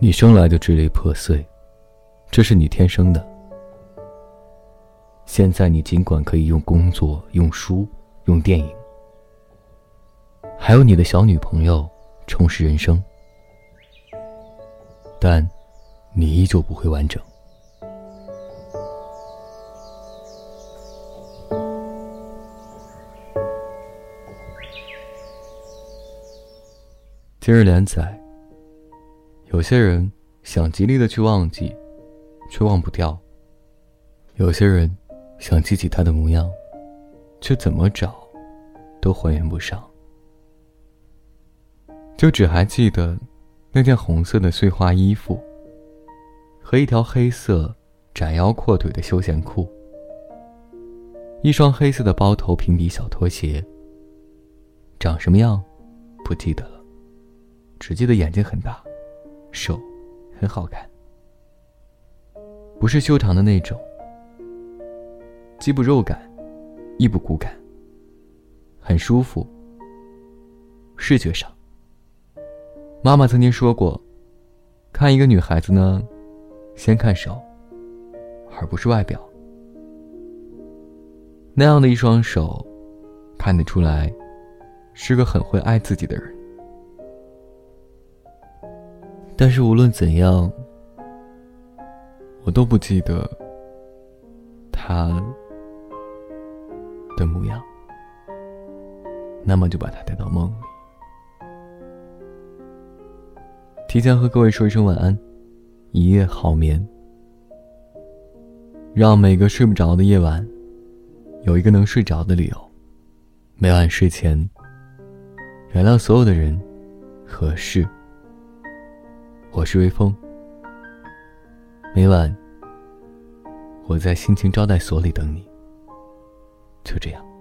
你生来就支离破碎，这是你天生的。现在你尽管可以用工作、用书、用电影，还有你的小女朋友充实人生，但你依旧不会完整。今日连载。有些人想极力的去忘记，却忘不掉；有些人想记起他的模样，却怎么找都还原不上。就只还记得那件红色的碎花衣服，和一条黑色窄腰阔腿的休闲裤，一双黑色的包头平底小拖鞋。长什么样，不记得了，只记得眼睛很大。手，很好看，不是修长的那种，既不肉感，亦不骨感，很舒服。视觉上，妈妈曾经说过，看一个女孩子呢，先看手，而不是外表。那样的一双手，看得出来，是个很会爱自己的人。但是无论怎样，我都不记得他的模样。那么就把他带到梦里，提前和各位说一声晚安，一夜好眠。让每个睡不着的夜晚，有一个能睡着的理由。每晚睡前，原谅所有的人和事。我是微风，每晚我在心情招待所里等你，就这样。